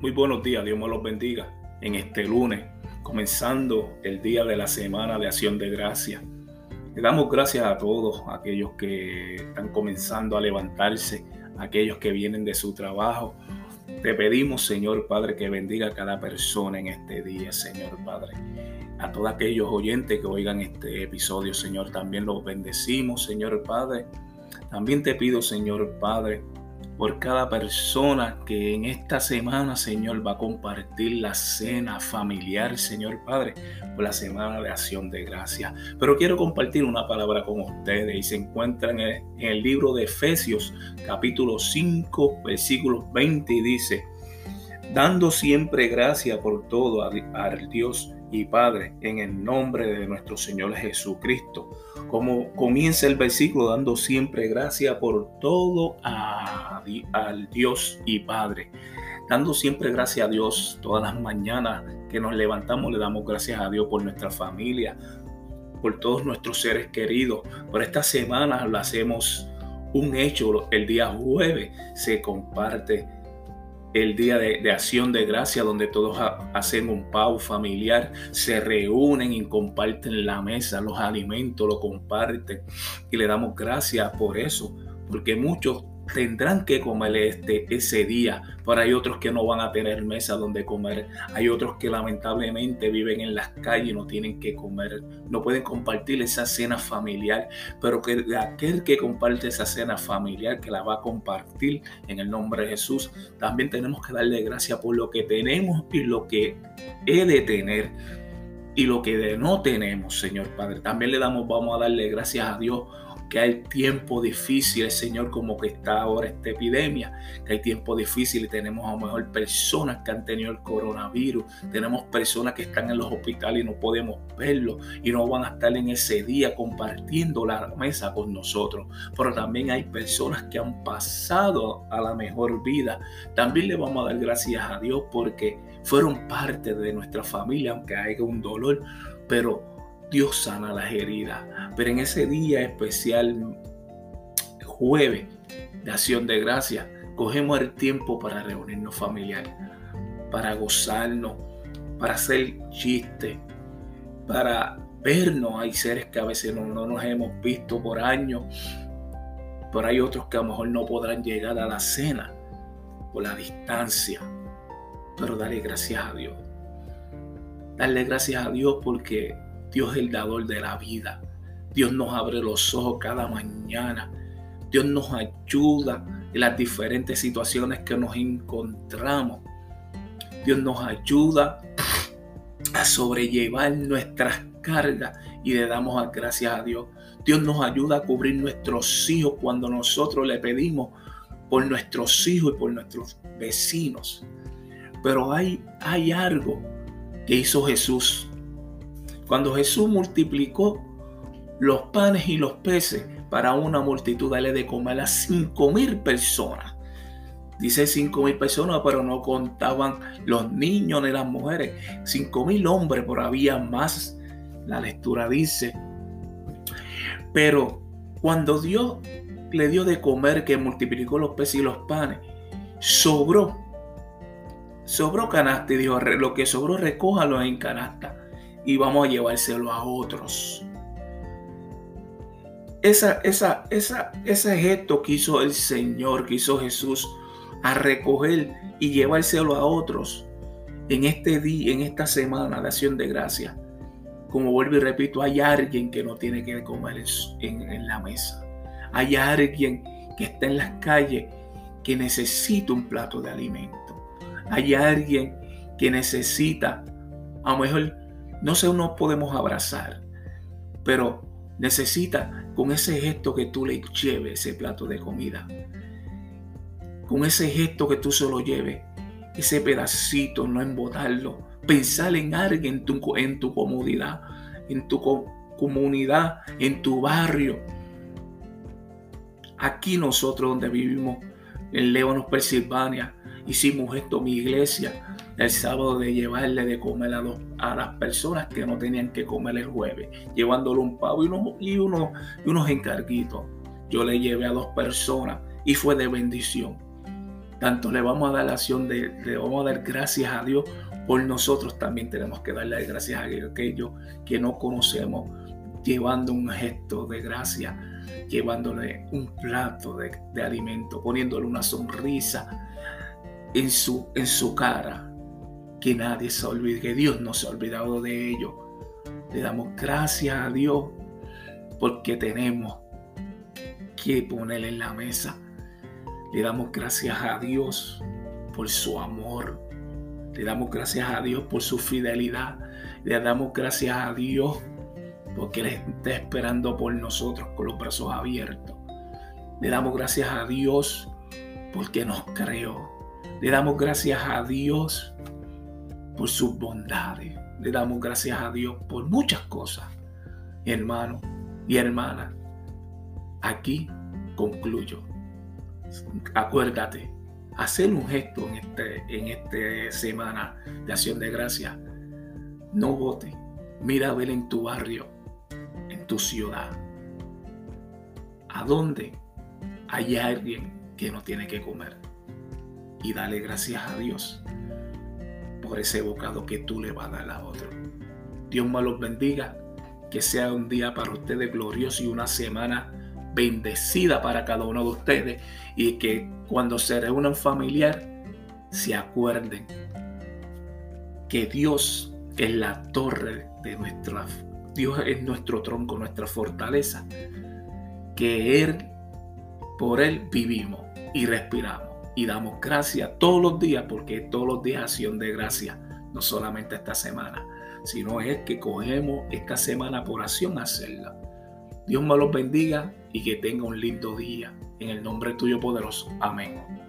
Muy buenos días, Dios me los bendiga en este lunes, comenzando el día de la semana de acción de gracia. Le damos gracias a todos aquellos que están comenzando a levantarse, aquellos que vienen de su trabajo. Te pedimos, Señor Padre, que bendiga a cada persona en este día, Señor Padre. A todos aquellos oyentes que oigan este episodio, Señor, también los bendecimos, Señor Padre. También te pido, Señor Padre, por cada persona que en esta semana, Señor, va a compartir la cena familiar, Señor Padre, por la semana de acción de gracia. Pero quiero compartir una palabra con ustedes y se encuentra en el, libro de Efesios, capítulo 5, versículo 20, y dice, dando siempre gracia por todo al Dios y Padre, en el nombre de nuestro Señor Jesucristo. Como comienza el versículo dando siempre gracia por todo a, al Dios y Padre. Dando siempre gracias a Dios todas las mañanas que nos levantamos, le damos gracias a Dios por nuestra familia, por todos nuestros seres queridos. Por esta semana lo hacemos un hecho. El día jueves se comparte el día de, acción de gracia donde todos hacen un pau familiar, se reúnen y comparten la mesa, los alimentos, lo comparten y le damos gracias por eso, porque muchos tendrán que comer este, ese día, pero hay otros que no van a tener mesa donde comer, hay otros que lamentablemente viven en las calles y no tienen que comer, no pueden compartir esa cena familiar, pero que aquel que comparte esa cena familiar, que la va a compartir en el nombre de Jesús, también tenemos que darle gracias por lo que tenemos y lo que he de tener y lo que no tenemos, Señor Padre. También le damos, vamos a darle gracias a Dios que hay tiempo difícil, Señor, como que está ahora esta epidemia, que hay tiempo difícil y tenemos a lo mejor personas que han tenido el coronavirus, tenemos personas que están en los hospitales y no podemos verlo y no van a estar en ese día compartiendo la mesa con nosotros. Pero también hay personas que han pasado a la mejor vida. También le vamos a dar gracias a Dios porque fueron parte de nuestra familia, aunque haya un dolor, pero Dios sana las heridas. Pero en ese día especial, jueves de acción de gracia, cogemos el tiempo para reunirnos familiar, para gozarnos, para hacer chistes, para vernos. Hay seres que a veces no, no nos hemos visto por años, pero hay otros que a lo mejor no podrán llegar a la cena por la distancia. Pero dale gracias a Dios. Darle gracias a Dios porque Dios es el dador de la vida. Dios nos abre los ojos cada mañana. Dios nos ayuda en las diferentes situaciones que nos encontramos. Dios nos ayuda a sobrellevar nuestras cargas y le damos gracias a Dios. Dios nos ayuda a cubrir nuestros hijos cuando nosotros le pedimos por nuestros hijos y por nuestros vecinos. Pero hay, hay algo que hizo Jesús cuando Jesús multiplicó los panes y los peces para una multitud, dale de comer a cinco mil personas. Dice cinco mil personas, pero no contaban los niños ni las mujeres. Cinco mil hombres, pero había más. La lectura dice. Pero cuando Dios le dio de comer, que multiplicó los peces y los panes, sobró. Sobró canasta y dijo, lo que sobró recójalo en canasta y vamos a llevárselo a otros. Esa, esa, esa, ese gesto que hizo el Señor, que hizo Jesús, a recoger y llevárselo a otros en este día, en esta semana de acción de gracia. Como vuelvo y repito, hay alguien que no tiene que comer en, en la mesa. Hay alguien que está en las calles que necesita un plato de alimento. Hay alguien que necesita, a lo mejor no sé, no podemos abrazar, pero necesita con ese gesto que tú le lleves ese plato de comida. Con ese gesto que tú se lo lleves, ese pedacito, no embotarlo. Pensar en alguien en tu, en tu comodidad, en tu comunidad, en tu barrio. Aquí nosotros donde vivimos, en Lebanon, Pensilvania, hicimos esto, mi iglesia, el sábado de llevarle de comer a, a las personas que no tenían que comer el jueves, llevándole un pavo y, unos, y, uno, y unos encarguitos. Yo le llevé a dos personas y fue de bendición. tanto le vamos a dar la acción de, le vamos a dar gracias a Dios por nosotros, también tenemos que darle gracias a aquellos que no conocemos, llevando un gesto de gracia, llevándole un plato de, de alimento, poniéndole una sonrisa en su, en su cara. Que nadie se olvide, que Dios no se ha olvidado de ello. Le damos gracias a Dios porque tenemos que ponerle en la mesa. Le damos gracias a Dios por su amor. Le damos gracias a Dios por su fidelidad. Le damos gracias a Dios porque Él está esperando por nosotros con los brazos abiertos. Le damos gracias a Dios porque nos creó. Le damos gracias a Dios por sus bondades. Le damos gracias a Dios por muchas cosas. Hermano y hermana, aquí concluyo. Acuérdate, hacer un gesto en este, en esta semana de acción de gracia. No vote. Mira a ver en tu barrio tu ciudad. ¿A dónde hay alguien que no tiene que comer? Y dale gracias a Dios por ese bocado que tú le vas a dar a otro. Dios me los bendiga, que sea un día para ustedes glorioso y una semana bendecida para cada uno de ustedes. Y que cuando se reúnan familiar se acuerden que Dios es la torre de nuestra Dios es nuestro tronco, nuestra fortaleza, que Él, por Él vivimos y respiramos y damos gracias todos los días, porque todos los días acción de gracia, no solamente esta semana, sino es que cogemos esta semana por acción a hacerla. Dios me los bendiga y que tenga un lindo día. En el nombre tuyo poderoso. Amén.